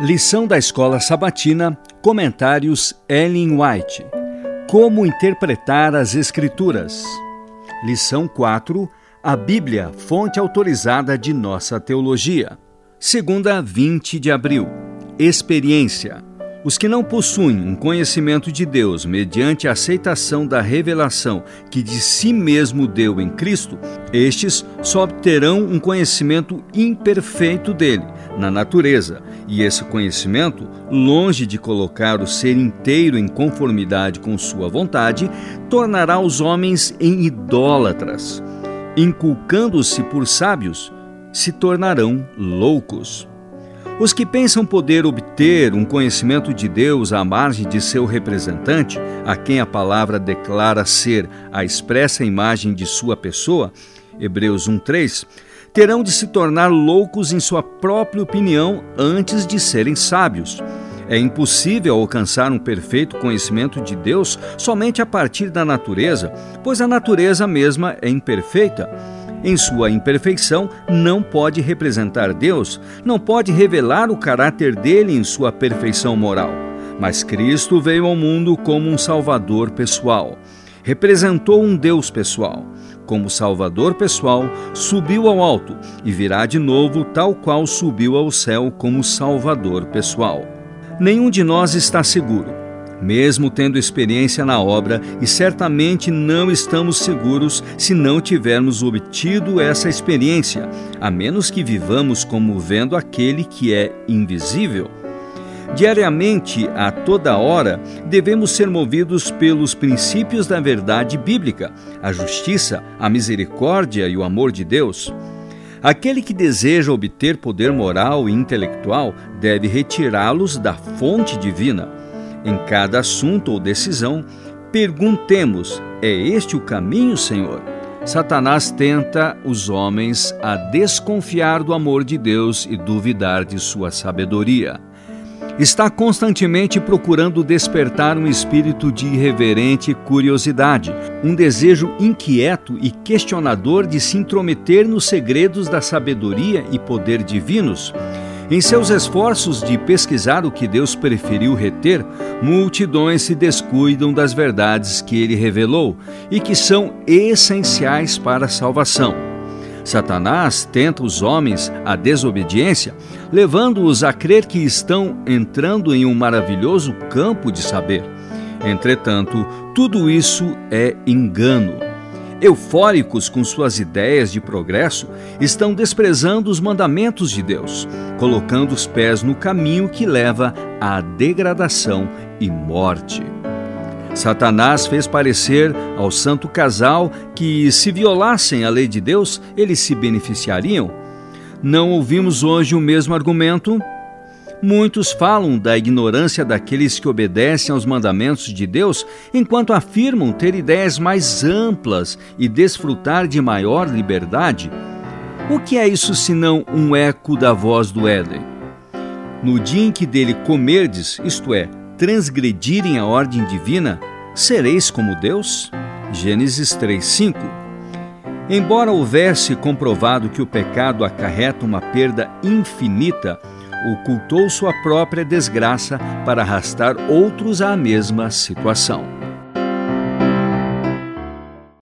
Lição da Escola Sabatina, Comentários Ellen White. Como interpretar as Escrituras. Lição 4. A Bíblia, fonte autorizada de nossa teologia. Segunda, 20 de abril. Experiência. Os que não possuem um conhecimento de Deus mediante a aceitação da revelação que de si mesmo deu em Cristo, estes só obterão um conhecimento imperfeito dele, na natureza, e esse conhecimento, longe de colocar o ser inteiro em conformidade com sua vontade, tornará os homens em idólatras. Inculcando-se por sábios, se tornarão loucos. Os que pensam poder obter um conhecimento de Deus à margem de seu representante, a quem a palavra declara ser a expressa imagem de sua pessoa, Hebreus 1:3, terão de se tornar loucos em sua própria opinião antes de serem sábios. É impossível alcançar um perfeito conhecimento de Deus somente a partir da natureza, pois a natureza mesma é imperfeita em sua imperfeição, não pode representar Deus, não pode revelar o caráter dele em sua perfeição moral. Mas Cristo veio ao mundo como um Salvador pessoal. Representou um Deus pessoal. Como Salvador pessoal, subiu ao alto e virá de novo, tal qual subiu ao céu como Salvador pessoal. Nenhum de nós está seguro mesmo tendo experiência na obra, e certamente não estamos seguros se não tivermos obtido essa experiência, a menos que vivamos como vendo aquele que é invisível. Diariamente, a toda hora, devemos ser movidos pelos princípios da verdade bíblica, a justiça, a misericórdia e o amor de Deus. Aquele que deseja obter poder moral e intelectual deve retirá-los da fonte divina. Em cada assunto ou decisão, perguntemos: é este o caminho, Senhor? Satanás tenta os homens a desconfiar do amor de Deus e duvidar de sua sabedoria. Está constantemente procurando despertar um espírito de irreverente curiosidade, um desejo inquieto e questionador de se intrometer nos segredos da sabedoria e poder divinos em seus esforços de pesquisar o que Deus preferiu reter, multidões se descuidam das verdades que ele revelou e que são essenciais para a salvação. Satanás tenta os homens à desobediência, levando-os a crer que estão entrando em um maravilhoso campo de saber. Entretanto, tudo isso é engano eufóricos com suas ideias de progresso, estão desprezando os mandamentos de Deus, colocando os pés no caminho que leva à degradação e morte. Satanás fez parecer ao santo casal que, se violassem a lei de Deus, eles se beneficiariam. Não ouvimos hoje o mesmo argumento? Muitos falam da ignorância daqueles que obedecem aos mandamentos de Deus, enquanto afirmam ter ideias mais amplas e desfrutar de maior liberdade. O que é isso senão um eco da voz do Éden? No dia em que dele comerdes, isto é, transgredirem a ordem divina, sereis como Deus? Gênesis 3:5. Embora houvesse comprovado que o pecado acarreta uma perda infinita, ocultou sua própria desgraça para arrastar outros à mesma situação.